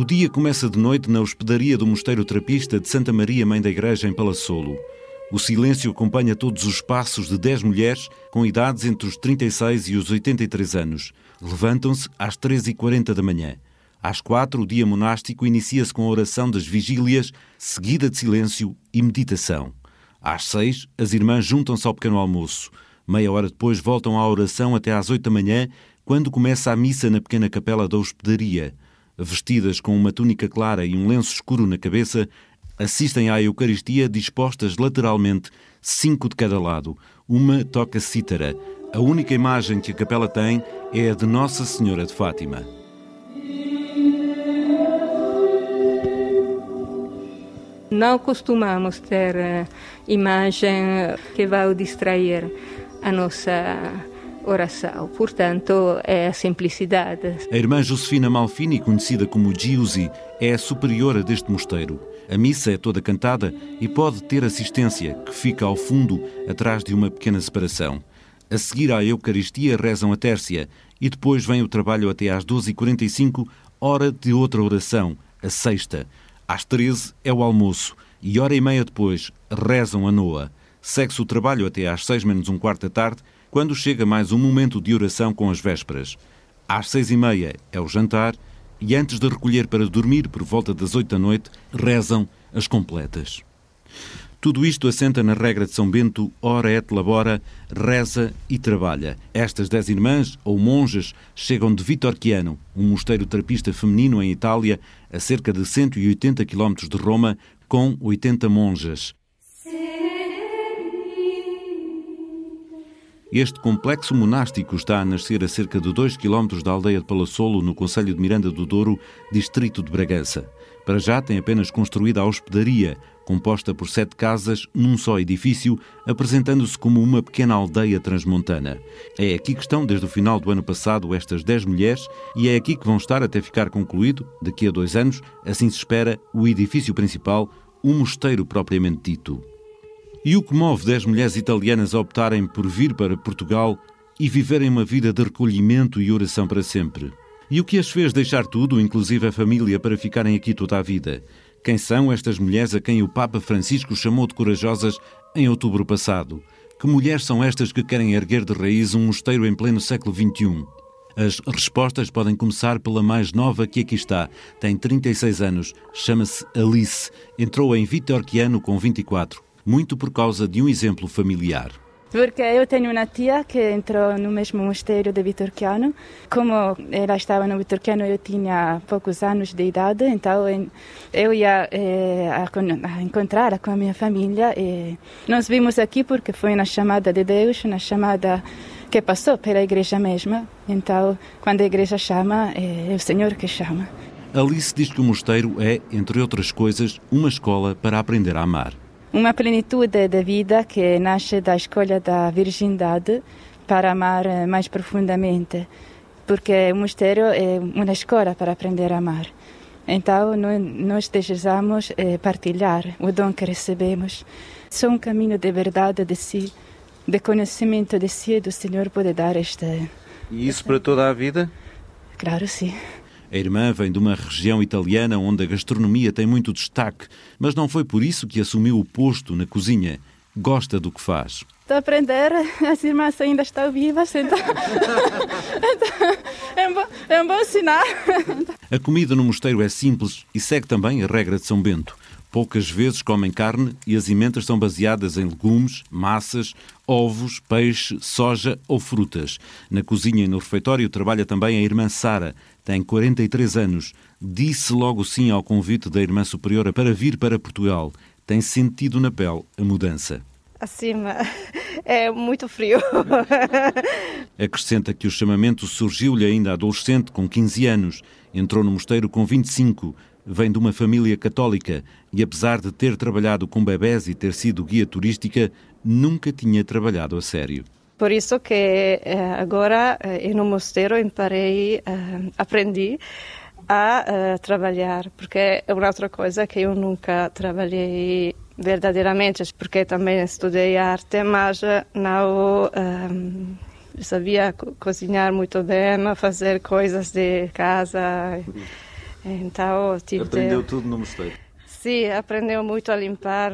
O dia começa de noite na hospedaria do Mosteiro Trapista de Santa Maria, Mãe da Igreja, em Palassolo. O silêncio acompanha todos os passos de dez mulheres com idades entre os 36 e os 83 anos. Levantam-se às 13h40 da manhã. Às quatro, o dia monástico inicia-se com a oração das vigílias, seguida de silêncio e meditação. Às seis, as irmãs juntam-se ao pequeno almoço. Meia hora depois voltam à oração até às oito da manhã, quando começa a missa na pequena capela da hospedaria. Vestidas com uma túnica clara e um lenço escuro na cabeça, assistem à Eucaristia dispostas lateralmente, cinco de cada lado. Uma toca cítara. A única imagem que a capela tem é a de Nossa Senhora de Fátima. Não costumamos ter uh, imagem que vai distrair a nossa oração. Portanto, é a simplicidade. A irmã Josefina Malfini, conhecida como Giusi, é a superiora deste mosteiro. A missa é toda cantada e pode ter assistência, que fica ao fundo, atrás de uma pequena separação. A seguir à Eucaristia rezam a tércia e depois vem o trabalho até às 12h45, hora de outra oração, a sexta. Às 13 é o almoço e hora e meia depois rezam a noa. Segue-se o trabalho até às 6 menos um quarto da tarde, quando chega mais um momento de oração com as vésperas. Às seis e meia é o jantar e antes de recolher para dormir por volta das oito da noite, rezam as completas. Tudo isto assenta na regra de São Bento, ora et labora, reza e trabalha. Estas dez irmãs, ou monjas, chegam de Vitorquiano, um mosteiro terapista feminino em Itália, a cerca de 180 quilómetros de Roma, com 80 monjas. Este complexo monástico está a nascer a cerca de 2 km da aldeia de Palassolo, no Conselho de Miranda do Douro, distrito de Bragança. Para já tem apenas construída a hospedaria, composta por sete casas num só edifício, apresentando-se como uma pequena aldeia transmontana. É aqui que estão desde o final do ano passado estas 10 mulheres e é aqui que vão estar até ficar concluído, daqui a dois anos, assim se espera, o edifício principal, o mosteiro propriamente dito. E o que move 10 mulheres italianas a optarem por vir para Portugal e viverem uma vida de recolhimento e oração para sempre? E o que as fez deixar tudo, inclusive a família, para ficarem aqui toda a vida? Quem são estas mulheres a quem o Papa Francisco chamou de corajosas em outubro passado? Que mulheres são estas que querem erguer de raiz um mosteiro em pleno século XXI? As respostas podem começar pela mais nova que aqui está. Tem 36 anos, chama-se Alice. Entrou em Vitorquiano com 24 muito por causa de um exemplo familiar. Porque eu tenho uma tia que entrou no mesmo mosteiro de Vitorquiano. Como ela estava no Vitorquiano, eu tinha poucos anos de idade, então eu ia eh, a, encontrar com a minha família. E nós vimos aqui porque foi uma chamada de Deus, uma chamada que passou pela igreja mesma. Então, quando a igreja chama, é o Senhor que chama. Alice diz que o mosteiro é, entre outras coisas, uma escola para aprender a amar. Uma plenitude da vida que nasce da escolha da virgindade para amar eh, mais profundamente, porque o mistério é uma escola para aprender a amar. Então, nós desejamos eh, partilhar o dom que recebemos. Só um caminho de verdade de si, de conhecimento de si do Senhor pode dar esta. E isso para toda a vida? Claro, sim. A irmã vem de uma região italiana onde a gastronomia tem muito destaque, mas não foi por isso que assumiu o posto na cozinha. Gosta do que faz. Estou a aprender, as irmãs ainda estão vivas, então, então é, um bom, é um bom sinal. A comida no mosteiro é simples e segue também a regra de São Bento. Poucas vezes comem carne e as emendas são baseadas em legumes, massas, ovos, peixe, soja ou frutas. Na cozinha e no refeitório trabalha também a irmã Sara. Tem 43 anos. Disse logo sim ao convite da irmã superiora para vir para Portugal. Tem sentido na pele a mudança. Acima é muito frio. Acrescenta que o chamamento surgiu-lhe ainda adolescente, com 15 anos. Entrou no mosteiro com 25 vem de uma família católica e, apesar de ter trabalhado com bebés e ter sido guia turística, nunca tinha trabalhado a sério. Por isso que eh, agora eh, no mosteiro imparei, eh, aprendi a trabalhar, porque é uma outra coisa que eu nunca trabalhei verdadeiramente, porque também estudei arte, mas não sabia cozinhar muito bem, fazer coisas de casa. Então, tive Aprendeu de... tudo no mosteiro. Sim, aprendeu muito a limpar.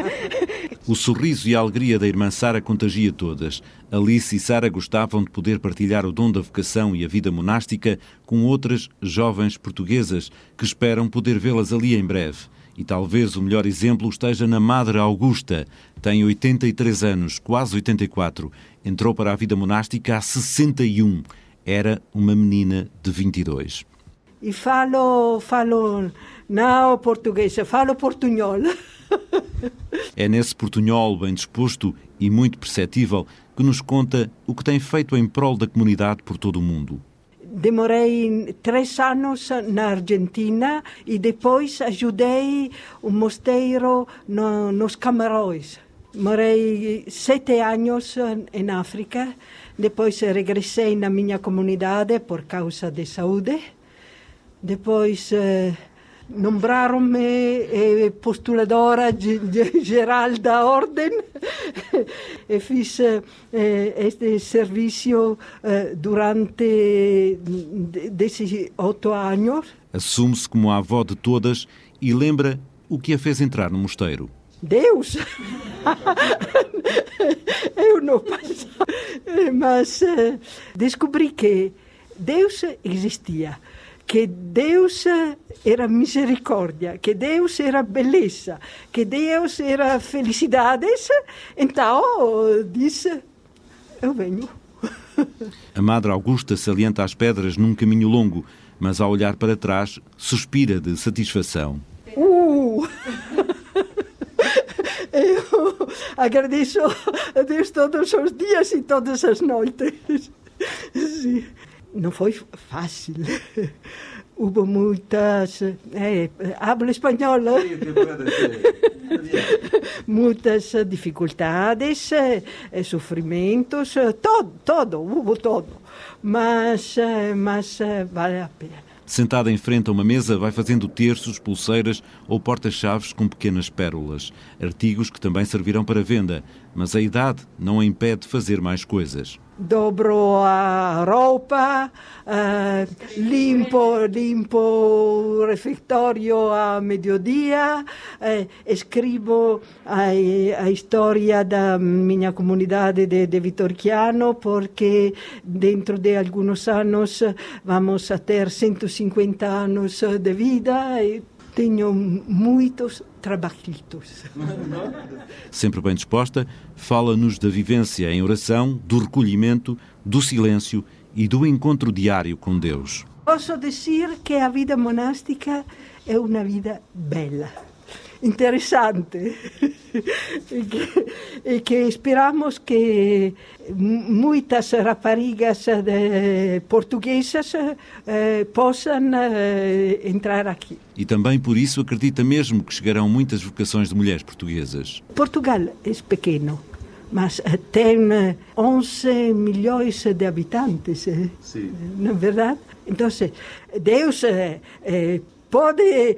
o sorriso e a alegria da irmã Sara contagia todas. Alice e Sara gostavam de poder partilhar o dom da vocação e a vida monástica com outras jovens portuguesas que esperam poder vê-las ali em breve. E talvez o melhor exemplo esteja na Madre Augusta. Tem 83 anos, quase 84. Entrou para a vida monástica há 61. Era uma menina de 22. E falo, falo não português, falo portunhol. É nesse portunhol bem disposto e muito perceptível que nos conta o que tem feito em prol da comunidade por todo o mundo. Demorei três anos na Argentina e depois ajudei o mosteiro no, nos Camarões. Morei sete anos em África, depois regressei na minha comunidade por causa de saúde. Depois eh, nombraram-me eh, postuladora geral da ordem e fiz eh, este serviço eh, durante desses oito anos. Assume-se como a avó de todas e lembra o que a fez entrar no mosteiro. Deus! Eu não passava, mas descobri que Deus existia que Deus era misericórdia, que Deus era beleza, que Deus era felicidade. Então disse: Eu venho. A Madre Augusta salienta as pedras num caminho longo, mas ao olhar para trás suspira de satisfação. Uh! Eu agradeço a Deus todos os dias e todas as noites. Sim não foi fácil. Houve muitas. É, hablo espanhol. muitas dificuldades, sofrimentos, todo, todo, houve todo. Mas, mas vale a pena. Sentada em frente a uma mesa, vai fazendo terços, pulseiras ou porta-chaves com pequenas pérolas. Artigos que também servirão para venda, mas a idade não a impede de fazer mais coisas dobro a roupa, uh, limpo, limpo o refeitório a meio-dia, uh, escrevo a, a, história da minha comunidade de, de Vitorquiano, dentro de alguns anos vamos a ter 150 anos de vida e tenho muitos trabalhitos. Sempre bem disposta, fala-nos da vivência em oração, do recolhimento, do silêncio e do encontro diário com Deus. Posso dizer que a vida monástica é uma vida bela interessante e, que, e que esperamos que muitas raparigas de, portuguesas eh, possam eh, entrar aqui. E também por isso acredita mesmo que chegarão muitas vocações de mulheres portuguesas. Portugal é pequeno, mas tem 11 milhões de habitantes, Sim. não é verdade? Então, Deus eh, pode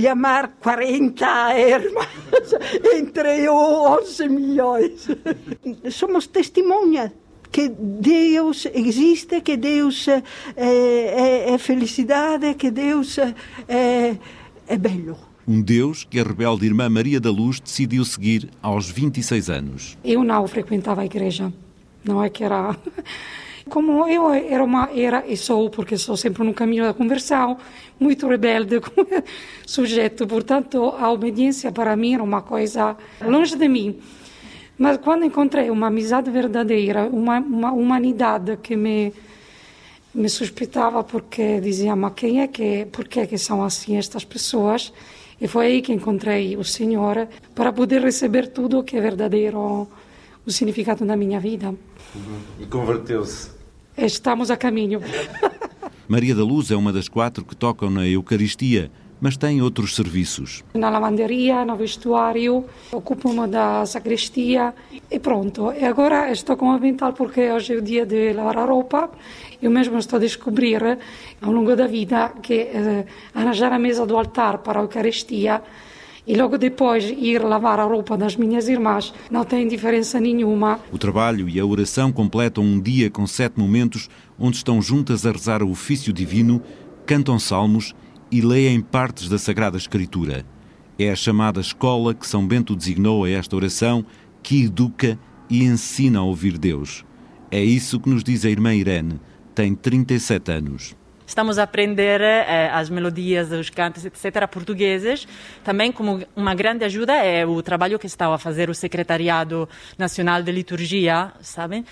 chamar 40 irmãs entre 11 milhões. Somos testemunhas que Deus existe, que Deus é, é, é felicidade, que Deus é, é belo. Um Deus que a rebelde irmã Maria da Luz decidiu seguir aos 26 anos. Eu não frequentava a igreja, não é que era como eu era uma era e sou porque sou sempre no caminho da conversão muito rebelde como sujeito. Portanto a obediência para mim era uma coisa longe de mim. Mas quando encontrei uma amizade verdadeira uma, uma humanidade que me me suspeitava porque dizia mas quem é que por que é que são assim estas pessoas? E foi aí que encontrei o Senhor para poder receber tudo que é verdadeiro o significado da minha vida. Uhum. E converteu-se. Estamos a caminho. Maria da Luz é uma das quatro que tocam na Eucaristia, mas tem outros serviços. Na lavanderia, no vestuário, ocupo-me da sacristia e pronto. E agora estou com o avental porque hoje é o dia de lavar a roupa. Eu mesmo estou a descobrir, ao longo da vida, que eh, arranjar a mesa do altar para a Eucaristia e logo depois ir lavar a roupa das minhas irmãs não tem diferença nenhuma. O trabalho e a oração completam um dia com sete momentos onde estão juntas a rezar o ofício divino cantam salmos e leem partes da Sagrada Escritura. É a chamada escola que São Bento designou a esta oração, que educa e ensina a ouvir Deus. É isso que nos diz a irmã Irene, tem 37 anos. Estamos a aprender eh, as melodias, os cantos, etc., portugueses. Também, como uma grande ajuda, é o trabalho que está a fazer o Secretariado Nacional de Liturgia, sabem?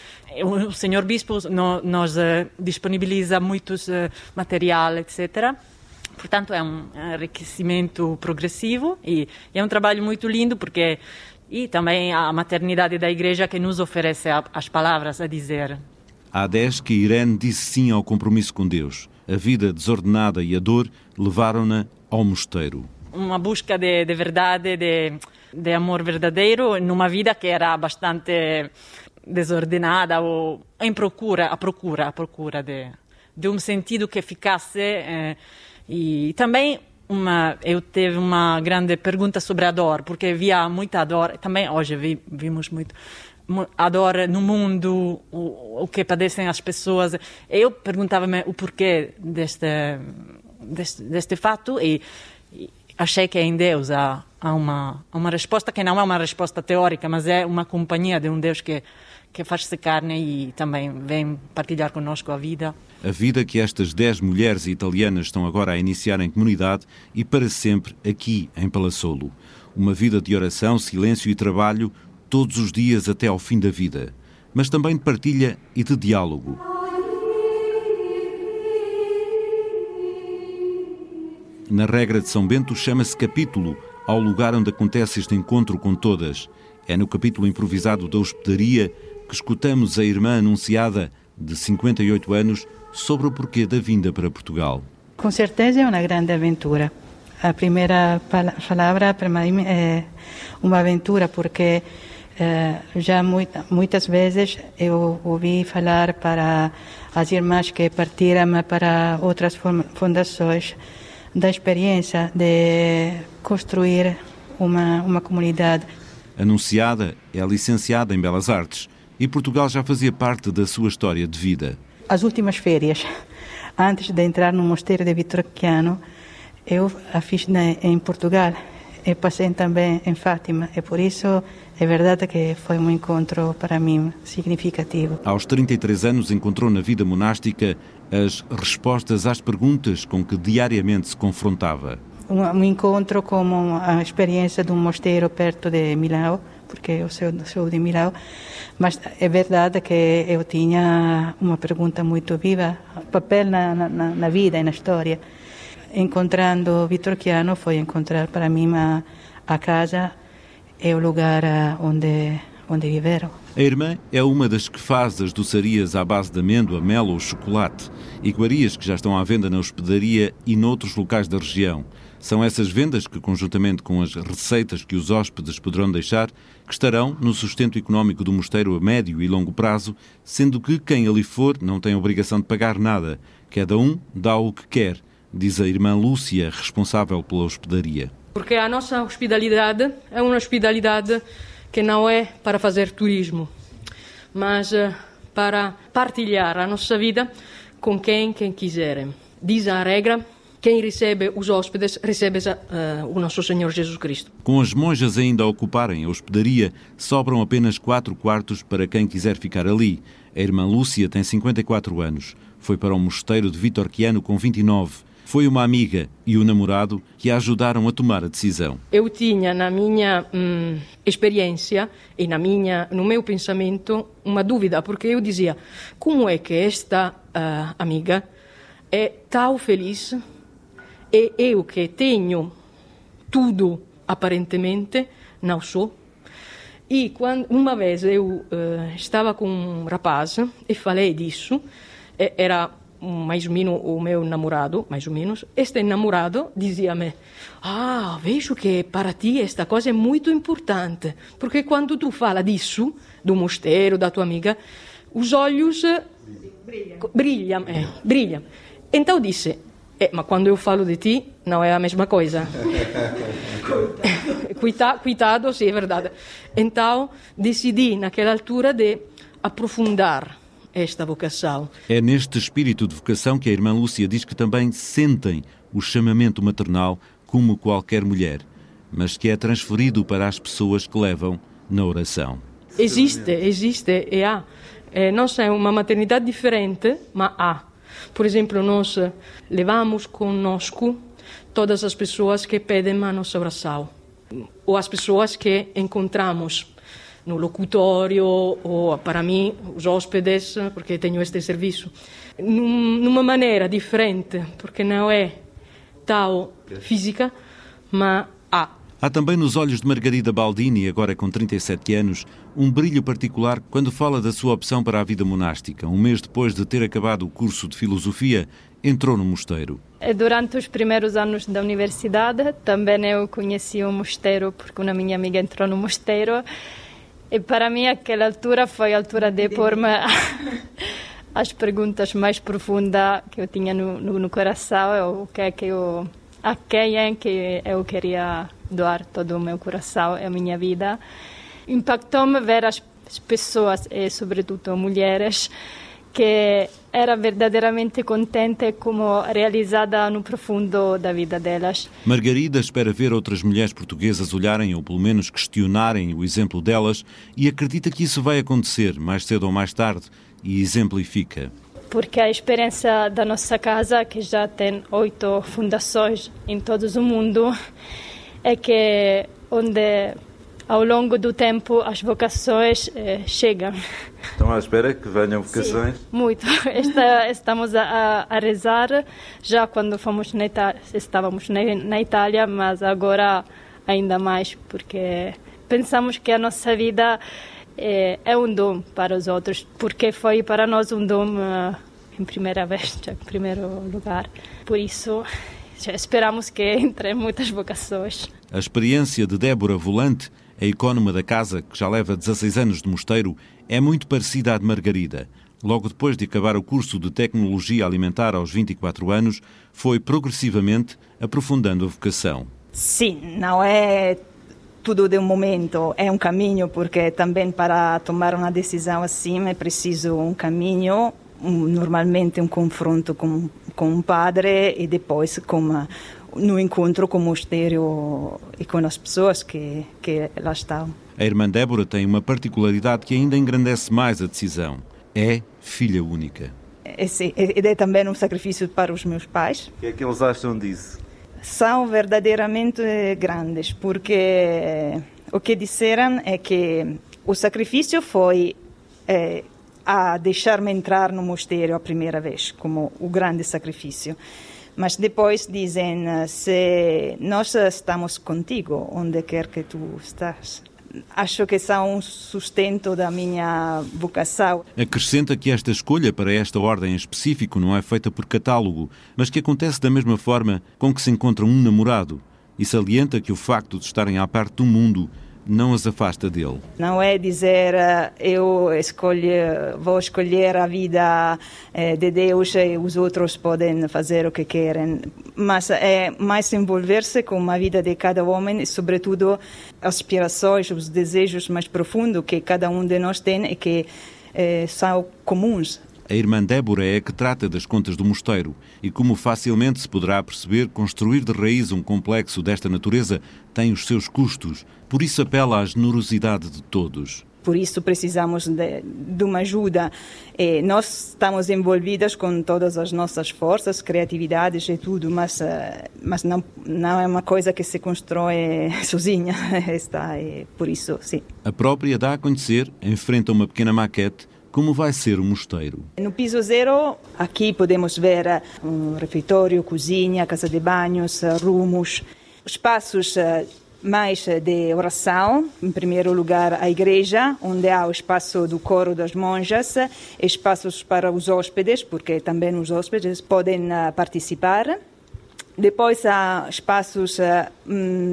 O senhor Bispo no, nos eh, disponibiliza muitos eh, material, etc., Portanto, é um enriquecimento progressivo e, e é um trabalho muito lindo porque e também a maternidade da igreja que nos oferece as palavras a dizer. Há 10 que Irene disse sim ao compromisso com Deus a vida desordenada e a dor levaram-na ao mosteiro. Uma busca de, de verdade, de, de amor verdadeiro, numa vida que era bastante desordenada ou em procura, a procura, a procura de, de um sentido que ficasse eh, e também uma, eu tive uma grande pergunta sobre a dor, porque havia muita dor, também hoje vi, vimos muito a dor no mundo, o, o que padecem as pessoas. Eu perguntava-me o porquê deste, deste, deste fato e, e, achei que em Deus há, há uma, uma resposta que não é uma resposta teórica, mas é uma companhia de um Deus que, que faz-se carne e também vem partilhar conosco a vida. A vida que estas dez mulheres italianas estão agora a iniciar em comunidade e para sempre aqui em Palassolo. Uma vida de oração, silêncio e trabalho todos os dias até ao fim da vida, mas também de partilha e de diálogo. Na regra de São Bento chama-se capítulo ao lugar onde acontece este encontro com todas. É no capítulo improvisado da hospedaria que escutamos a irmã anunciada, de 58 anos, sobre o porquê da vinda para Portugal. Com certeza é uma grande aventura. A primeira palavra para mim é uma aventura porque já muita, muitas vezes eu ouvi falar para as irmãs que partiram para outras fundações da experiência de construir uma, uma comunidade. Anunciada é licenciada em Belas Artes e Portugal já fazia parte da sua história de vida. As últimas férias, antes de entrar no mosteiro de Vitorquiano, eu a fiz em Portugal e passei também em Fátima. E por isso é verdade que foi um encontro para mim significativo. Aos 33 anos encontrou na vida monástica as respostas às perguntas com que diariamente se confrontava. Um, um encontro com a experiência de um mosteiro perto de Milão, porque eu sou, sou de Milão, mas é verdade que eu tinha uma pergunta muito viva, papel na, na, na vida e na história. Encontrando Vitor Chiano foi encontrar para mim a, a casa é o lugar ah, onde, onde viveram. A irmã é uma das que faz as doçarias à base de amêndoa, mel ou chocolate, iguarias que já estão à venda na hospedaria e noutros locais da região. São essas vendas que, conjuntamente com as receitas que os hóspedes poderão deixar, que estarão no sustento económico do mosteiro a médio e longo prazo, sendo que quem ali for não tem obrigação de pagar nada. Cada um dá o que quer, diz a irmã Lúcia, responsável pela hospedaria. Porque a nossa hospitalidade é uma hospitalidade que não é para fazer turismo, mas eh, para partilhar a nossa vida com quem, quem quiser. Diz a regra quem recebe os hóspedes recebe uh, o nosso Senhor Jesus Cristo. Com as monjas ainda a ocuparem a hospedaria, sobram apenas quatro quartos para quem quiser ficar ali. A irmã Lúcia tem 54 anos. Foi para o mosteiro de Vitorquiano com 29 foi uma amiga e o namorado que a ajudaram a tomar a decisão. Eu tinha na minha hum, experiência e na minha, no meu pensamento uma dúvida, porque eu dizia: como é que esta uh, amiga é tão feliz e eu que tenho tudo aparentemente não sou? E quando uma vez eu uh, estava com um rapaz e falei disso, era mais ou menos o meu namorado, mais ou menos, este namorado dizia-me: Ah, vejo que para ti esta coisa é muito importante, porque quando tu fala disso, do mosteiro, da tua amiga, os olhos brilham. brilham, é, brilham. Então disse: é, mas quando eu falo de ti, não é a mesma coisa. Cuidado, cuidado, sim, é verdade. Então decidi, naquela altura, de aprofundar esta vocação. É neste espírito de vocação que a irmã Lúcia diz que também sentem o chamamento maternal como qualquer mulher, mas que é transferido para as pessoas que levam na oração. Existe, existe e há. É, não é uma maternidade diferente, mas há. Por exemplo, nós levamos conosco todas as pessoas que pedem a nossa oração, ou as pessoas que encontramos no locutório ou para mim os hóspedes porque tenho este serviço num, numa maneira diferente porque não é tal física mas há Há também nos olhos de Margarida Baldini, agora com 37 anos, um brilho particular quando fala da sua opção para a vida monástica. Um mês depois de ter acabado o curso de filosofia, entrou no mosteiro. Durante os primeiros anos da universidade, também eu conheci o mosteiro porque uma minha amiga entrou no mosteiro e para mim, aquela altura foi a altura de pôr-me as perguntas mais profundas que eu tinha no, no, no coração, o que é que eu, a quem é que eu queria doar todo o meu coração e a minha vida. Impactou-me ver as pessoas, e sobretudo mulheres, que era verdadeiramente contente como realizada no profundo da vida delas. Margarida espera ver outras mulheres portuguesas olharem ou pelo menos questionarem o exemplo delas e acredita que isso vai acontecer mais cedo ou mais tarde e exemplifica. Porque a experiência da nossa casa, que já tem oito fundações em todo o mundo, é que onde ao longo do tempo as vocações eh, chegam. Estão à espera que venham vocações? Sim, muito. Esta, estamos a, a, rezar já quando fomos na Itália, estávamos na, na Itália, mas agora ainda mais, porque pensamos que a nossa vida é, é um dom para os outros, porque foi para nós um dom uh, em primeira vez, em primeiro lugar. Por isso, esperamos que entrem muitas vocações. A experiência de Débora Volante a icónoma da casa, que já leva 16 anos de mosteiro, é muito parecida à de Margarida. Logo depois de acabar o curso de Tecnologia Alimentar aos 24 anos, foi progressivamente aprofundando a vocação. Sim, não é tudo de um momento, é um caminho, porque também para tomar uma decisão assim é preciso um caminho, um, normalmente um confronto com, com um padre e depois com no encontro com o mosteiro e com as pessoas que, que lá estão. A irmã Débora tem uma particularidade que ainda engrandece mais a decisão. É filha única. É, sim, é também um sacrifício para os meus pais. O que é que eles acham disso? São verdadeiramente grandes, porque o que disseram é que o sacrifício foi é, a deixar-me entrar no mosteiro a primeira vez, como o grande sacrifício. Mas depois dizem: se nós estamos contigo, onde quer que tu estás. Acho que são um sustento da minha vocação. Acrescenta que esta escolha para esta ordem em específico não é feita por catálogo, mas que acontece da mesma forma com que se encontra um namorado e salienta que o facto de estarem à parte do mundo não as afasta dele. Não é dizer eh, eu escolho, vou escolher a vida eh, de Deus e os outros podem fazer o que querem, mas é mais envolver-se com a vida de cada homem e, sobretudo, as aspirações, os desejos mais profundos que cada um de nós tem e que eh, são comuns a irmã Débora é a que trata das contas do mosteiro e, como facilmente se poderá perceber, construir de raiz um complexo desta natureza tem os seus custos. Por isso apela à generosidade de todos. Por isso precisamos de, de uma ajuda. E nós estamos envolvidas com todas as nossas forças, criatividades e tudo, mas, eh, mas não, não é uma coisa que se constrói sozinha. Está, por isso, sim. A própria dá a conhecer, em frente a uma pequena maquete, como vai ser o mosteiro? No piso zero, aqui podemos ver eh, um refeitório, cozinha, casa de banhos, eh, rumos, espaços eh, mais de oração. Em primeiro lugar, a igreja, onde há o espaço do coro das monjas, espaços para os hóspedes, porque também os hóspedes podem participar. Depois há espaços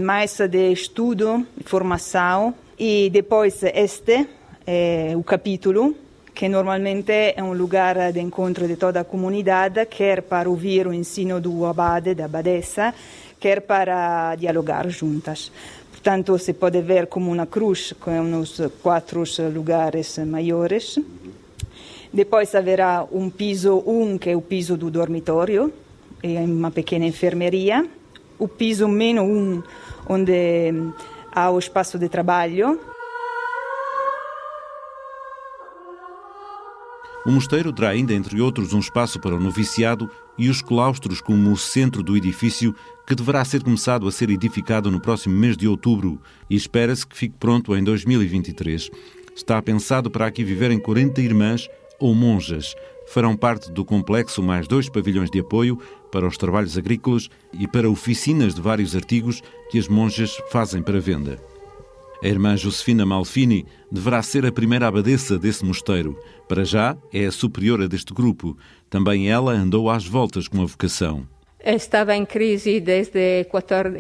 mais de estudo, formação. E depois este, é o capítulo, que normalmente é um lugar de encontro de toda a comunidade, quer para ouvir o ensino do abade, da abadesa, quer para dialogar juntas. Portanto, se pode ver como uma cruz com uns quatro lugares maiores. Depois haverá um piso 1, um, que é o piso do dormitório, e uma pequena enfermeria. O piso menos 1, um, onde há o espaço de trabalho. O mosteiro terá ainda, entre outros, um espaço para o noviciado e os claustros como o centro do edifício, que deverá ser começado a ser edificado no próximo mês de outubro e espera-se que fique pronto em 2023. Está pensado para aqui viverem 40 irmãs ou monjas. Farão parte do complexo mais dois pavilhões de apoio para os trabalhos agrícolas e para oficinas de vários artigos que as monjas fazem para venda. A irmã Josefina Malfini deverá ser a primeira abadesa desse mosteiro. Para já, é a superiora deste grupo. Também ela andou às voltas com a vocação. Estava em crise desde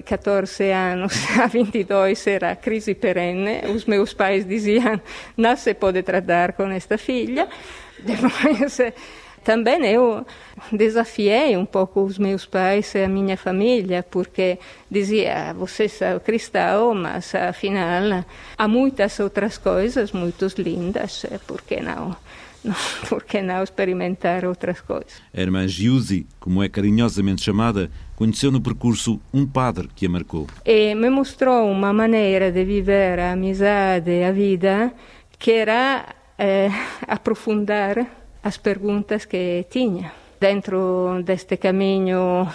14 anos a 22, era crise perene. Os meus pais diziam: não se pode tratar com esta filha. Depois também eu desafiei um pouco os meus pais e a minha família, porque dizia, você é cristão, mas afinal há muitas outras coisas muito lindas, por que não? por que não experimentar outras coisas? A irmã Giusi, como é carinhosamente chamada, conheceu no percurso um padre que a marcou. E me mostrou uma maneira de viver a amizade e a vida que era eh, aprofundar as perguntas que tinha. Dentro deste caminho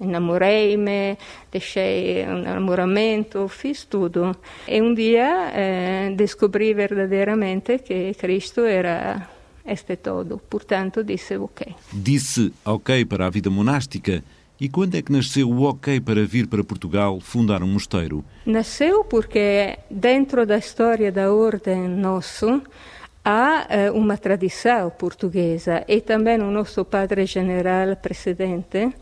namorei-me, deixei um namoramento, fiz tudo. E um dia eh, descobri verdadeiramente que Cristo era este todo. Portanto, disse ok. Disse ok para a vida monástica. E quando é que nasceu o ok para vir para Portugal fundar um mosteiro? Nasceu porque dentro da história da ordem nosso há uh, uma tradição portuguesa e também o nosso padre general precedente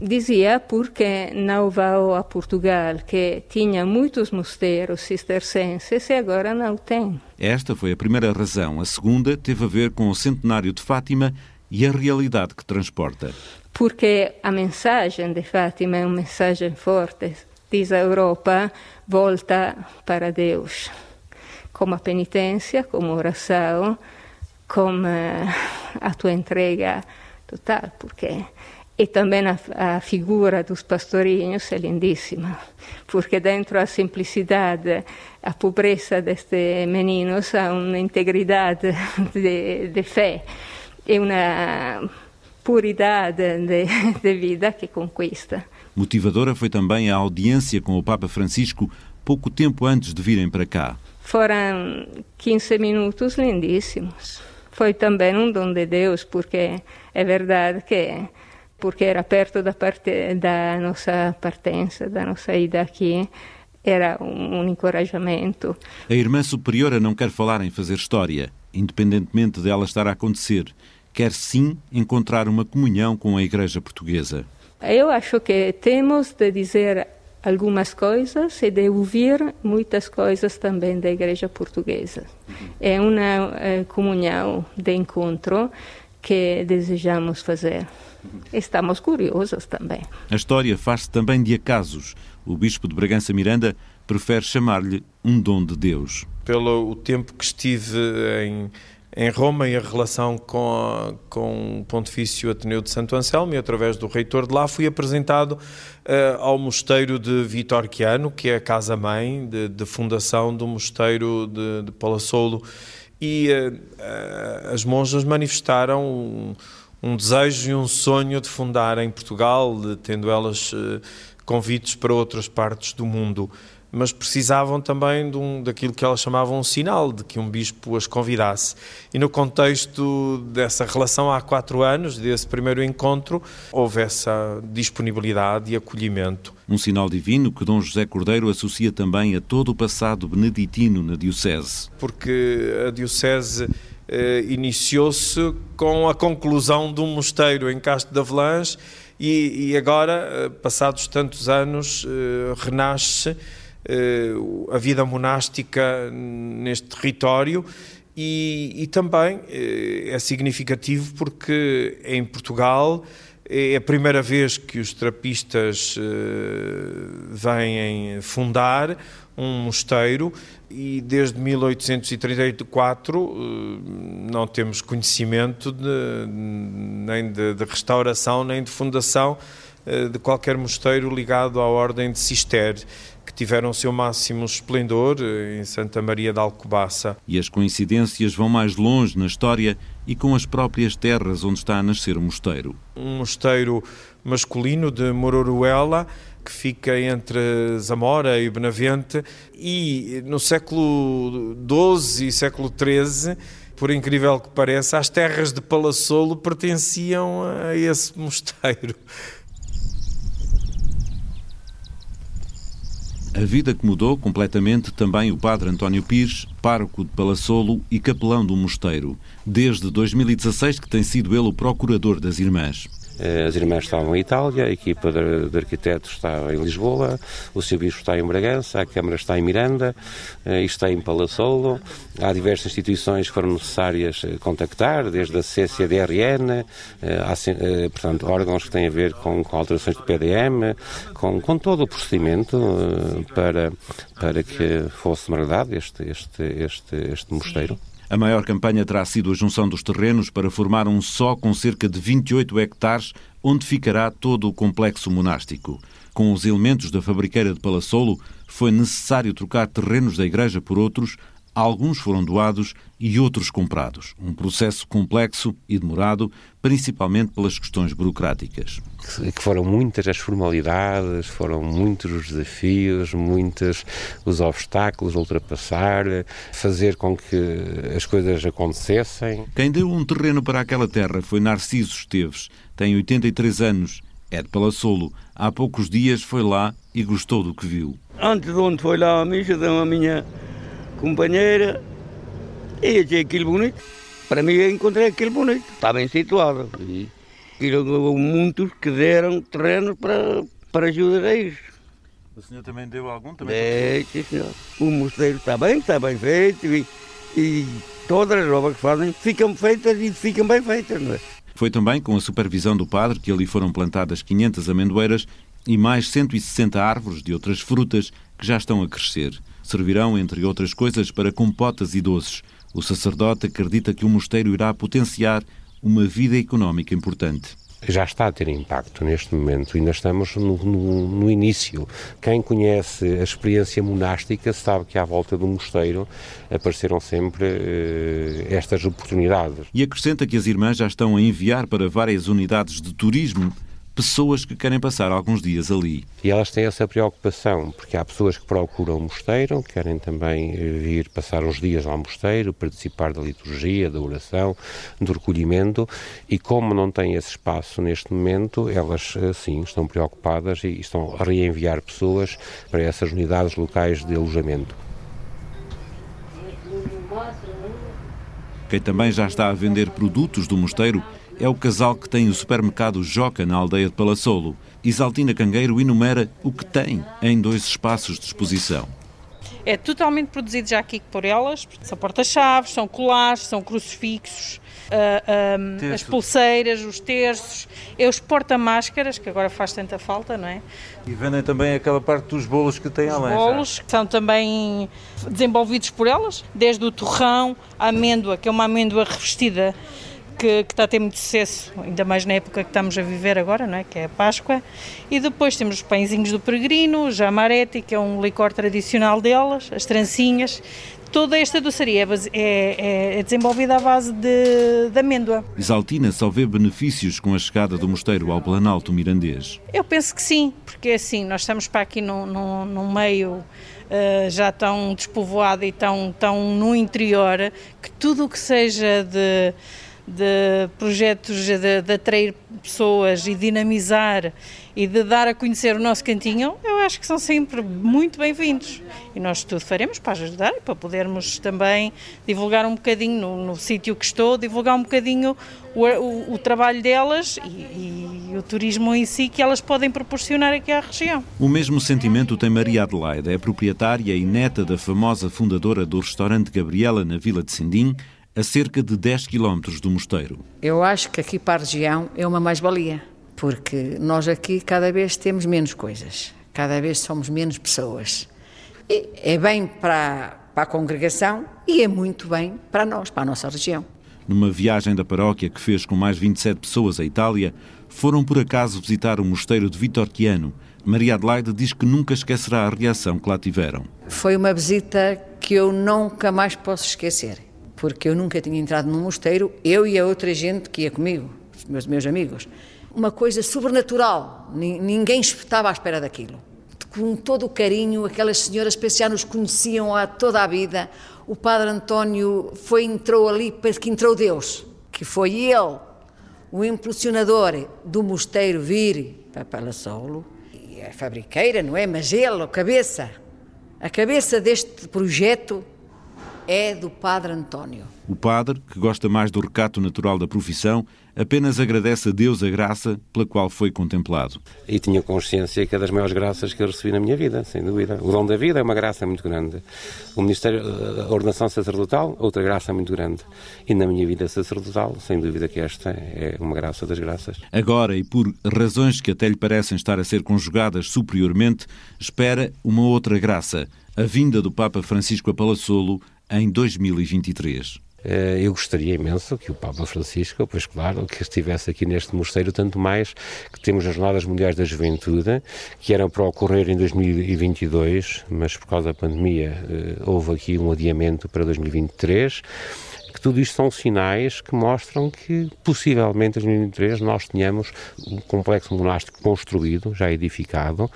dizia porque não vão a Portugal, que tinha muitos mosteiros cistercenses e agora não tem. Esta foi a primeira razão. A segunda teve a ver com o centenário de Fátima e a realidade que transporta. Porque a mensagem de Fátima é uma mensagem forte. Diz a Europa, volta para Deus como a penitência, como oração, como a tua entrega total, porque e também a, a, figura dos pastorinhos é lindíssima, porque dentro a simplicidade, a pobreza destes meninos há uma integridade de, de fé e uma puridade de, de vida que conquista. Motivadora foi também a audiência com o Papa Francisco pouco tempo antes de virem para cá. Foram 15 minutos lindíssimos. Foi também um dom de Deus, porque é verdade que porque era perto da, parte, da nossa partença, da nossa ida aqui, era um, um encorajamento. A irmã superiora não quer falar em fazer história, independentemente dela estar a acontecer. Quer sim encontrar uma comunhão com a Igreja Portuguesa. Eu acho que temos de dizer algumas coisas e de ouvir muitas coisas também da Igreja Portuguesa. É uma é, comunhão de encontro que desejamos fazer. Estamos curiosos também. A história faz-se também de acasos. O Bispo de Bragança Miranda prefere chamar-lhe um dom de Deus. Pelo o tempo que estive em em Roma e a relação com, com o Pontifício Ateneu de Santo Anselmo e através do reitor de lá fui apresentado uh, ao mosteiro de Vitorquiano, que é a casa-mãe de, de, fundação do mosteiro de, de Palassolo e uh, as monjas manifestaram um, um, desejo e um sonho de fundar em Portugal, de, tendo elas convites para outras partes do mundo mas precisavam também de um, daquilo que elas chamavam um sinal, de que um bispo as convidasse. E no contexto dessa relação há quatro anos, desse primeiro encontro, houve essa disponibilidade e acolhimento. Um sinal divino que Dom José Cordeiro associa também a todo o passado beneditino na Diocese. Porque a Diocese eh, iniciou-se com a conclusão de um mosteiro em Castro de Avelange e, e agora, eh, passados tantos anos, eh, renasce a vida monástica neste território e, e também eh, é significativo porque em Portugal É a primeira vez que os trapistas vêm fundar um mosteiro e desde 1834 não temos conhecimento de, nem de, de restauração nem de fundação de qualquer mosteiro ligado à ordem de Cister que tiveram o seu máximo esplendor eh, em Santa Maria da Alcobaça. E as coincidências vão mais longe na história e com as próprias terras onde está a nascer o mosteiro. Um mosteiro masculino de Mororuela, que fica entre Zamora e Benavente, e no século XII e século XIII, por incrível que pareça, as terras de Palassolo pertenciam a esse mosteiro. A vida que mudou completamente também o padre António Pires, pároco de Palassolo e capelão do mosteiro, desde 2016 que tem sido ele o procurador das irmãs. Eh, as irmãs estavam em Itália, a equipa de, de arquitetos está em Lisboa, o serviço está em Bragança, a Câmara está em Miranda, eh, está em Palassolo. Há diversas instituições que foram necessárias eh, contactar, desde a CCDRN, há, portanto, órgãos que têm a ver com, com alterações de PDM, com, com todo o procedimento para, para que fosse verdade este, este, este, este mosteiro. A maior campanha terá sido a junção dos terrenos para formar um só com cerca de 28 hectares, onde ficará todo o complexo monástico. Com os elementos da fabriqueira de Palassolo, foi necessário trocar terrenos da igreja por outros, Alguns foram doados e outros comprados. Um processo complexo e demorado, principalmente pelas questões burocráticas. Que foram muitas as formalidades, foram muitos os desafios, muitos os obstáculos a ultrapassar, fazer com que as coisas acontecessem. Quem deu um terreno para aquela terra foi Narciso Esteves. Tem 83 anos, é de Palassolo. Há poucos dias foi lá e gostou do que viu. Antes de onde foi lá a missa, deu a minha companheira, e achei aquilo bonito. Para mim, eu encontrei aquilo bonito, está bem situado. E, e muitos que deram terrenos para, para ajudar a isso. O senhor também deu algum? Também é, sim, senhor. O mosteiro está bem, está bem feito e, e todas as obras que fazem ficam feitas e ficam bem feitas, não é? Foi também com a supervisão do padre que ali foram plantadas 500 amendoeiras e mais 160 árvores de outras frutas que já estão a crescer servirão, entre outras coisas, para compotas e doces. O sacerdote acredita que o mosteiro irá potenciar uma vida económica importante já está a ter impacto neste momento, ainda estamos no, no, no, início. Quem conhece a experiência monástica sabe que à volta do mosteiro apareceram sempre eh, estas oportunidades. E acrescenta que as irmãs já estão a enviar para várias unidades de turismo pessoas que querem passar alguns dias ali. E elas têm essa preocupação, porque há pessoas que procuram o mosteiro, querem também eh, vir passar uns dias ao mosteiro, participar da liturgia, da oração, do recolhimento, e como não têm esse espaço neste momento, elas eh, sim estão preocupadas e estão a reenviar pessoas para essas unidades locais de alojamento. Quem também já está a vender produtos do mosteiro é o casal que tem o supermercado Joca na aldeia de Palassolo. Isaltina Cangueiro enumera o que tem em dois espaços de exposição. É totalmente produzido já aqui por elas. São porta-chaves, são colares, são crucifixos, uh, um, as pulseiras, os terços, é os porta-máscaras, que agora faz tanta falta, não é? E vendem também aquela parte dos bolos que têm além. Os bolos que são também desenvolvidos por elas, desde o torrão, a amêndoa, que é uma amêndoa revestida que, que, está a ter muito sucesso, ainda mais na época que estamos a viver agora, não é? que é a Páscoa. E depois temos os pãezinhos do peregrino, o jamarete, que é um licor tradicional delas, as trancinhas. Toda esta doçaria é, é, é desenvolvida à base de, de amêndoa. Isaltina só vê benefícios com a chegada do mosteiro ao Planalto Mirandês? Eu penso que sim, porque é assim, nós estamos para aqui num, num, num meio uh, já tão despovoado e tão, tão no interior, que tudo o que seja de de projetos de, de, atrair pessoas e dinamizar e de dar a conhecer o nosso cantinho, eu acho que são sempre muito bem-vindos. E nós tudo faremos para ajudar e para podermos também divulgar um bocadinho no, no sítio que estou, divulgar um bocadinho o, o, o trabalho delas e, e, o turismo em si que elas podem proporcionar aqui à região. O mesmo sentimento tem Maria Adelaide, é proprietária e neta da famosa fundadora do restaurante Gabriela na Vila de Sindim, a cerca de 10 quilómetros do mosteiro. Eu acho que aqui para a região é uma mais-valia. porque nós aqui cada vez temos menos coisas, cada vez somos menos pessoas. E é bem para, para a congregação e é muito bem para nós, para a nossa região. Numa viagem da paróquia que fez com mais 27 pessoas à Itália, foram por acaso visitar o mosteiro de Vitorquiano. Maria Adelaide diz que nunca esquecerá a reação que lá tiveram. Foi uma visita que eu nunca mais posso esquecer, porque eu nunca tinha entrado num mosteiro, eu e a outra gente que ia comigo, os meus, meus amigos. Uma coisa sobrenatural, ninguém estava à espera daquilo. Com todo o carinho, aquelas senhoras especiais nos conheciam há toda a vida. O padre António foi entrou ali, que entrou Deus, que foi ele o impulsionador do mosteiro vir para Palassolo, e a fabriqueira, não é? Mas ele, a cabeça, a cabeça deste projeto é do Padre António. O padre, que gosta mais do recato natural da profissão, apenas agradece a Deus a graça pela qual foi contemplado. E tinha consciência que é das maiores graças que eu recebi na minha vida, sem dúvida. O dom da vida é uma graça muito grande. O Ministério, a ordenação sacerdotal, outra graça muito grande. E na minha vida sacerdotal, sem dúvida que esta é uma graça das graças. Agora, e por razões que até lhe parecem estar a ser conjugadas superiormente, espera uma outra graça, a vinda do Papa Francisco a Palassolo em 2023. Eh, eu gostaria imenso que o Papa Francisco, pois claro, que estivesse aqui neste mosteiro, tanto mais que temos as Jornadas Mundiais da Juventude, que eram para ocorrer em 2022, mas por causa da pandemia eh, houve aqui um adiamento para 2023 que tudo isto são sinais que mostram que possivelmente em 2023 nós tenhamos um complexo monástico construído, já edificado,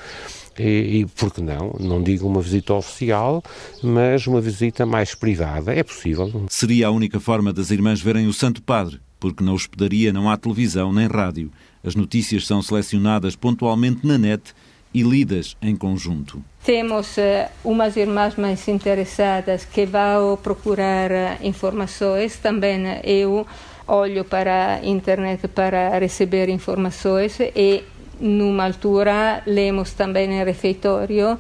e, e por que não? Não digo uma visita oficial, mas uma visita mais privada. É possível. Seria a única forma das irmãs verem o Santo Padre, porque na hospedaria não há televisão nem rádio. As notícias são selecionadas pontualmente na net e lidas em conjunto. Temos uh, umas irmãs mais interessadas que vão procurar uh, informações. Também eu olho para a internet para receber informações e numa altura lemos também no refeitório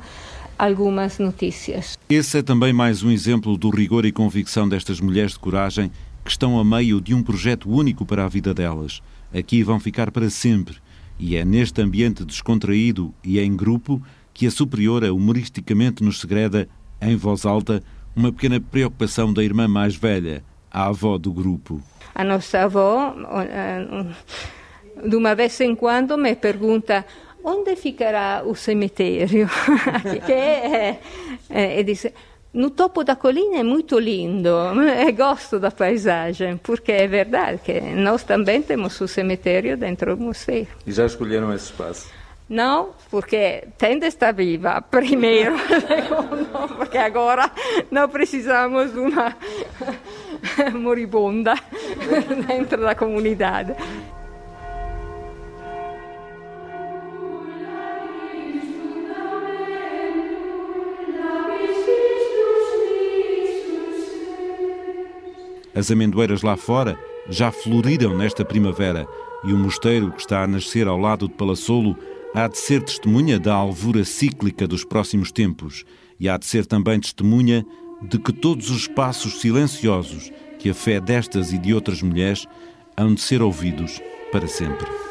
algumas notícias. Esse é também mais um exemplo do rigor e convicção destas mulheres de coragem que estão a meio de um projeto único para a vida delas. Aqui vão ficar para sempre. E é neste ambiente descontraído e em grupo que a superiora humoristicamente nos segreda, em voz alta, uma pequena preocupação da irmã mais velha, a avó do grupo. A nossa avó eh, de uma vez em quando me pergunta onde ficará o cemitério? que é, é, e diz, no topo da colina é muito lindo, e gosto da paisagem, porque é verdade que nós também temos o cemitério dentro do museu. E já escolheram esse espaço? Não, porque tem de estar viva, primeiro, segundo, porque agora não precisamos de uma moribunda dentro da comunidade. As amendoeiras lá fora já floriram nesta primavera e o mosteiro que está a nascer ao lado de Palassolo há de ser testemunha da alvura cíclica dos próximos tempos e há de ser também testemunha de que todos os passos silenciosos que a fé destas e de outras mulheres hão de ser ouvidos para sempre.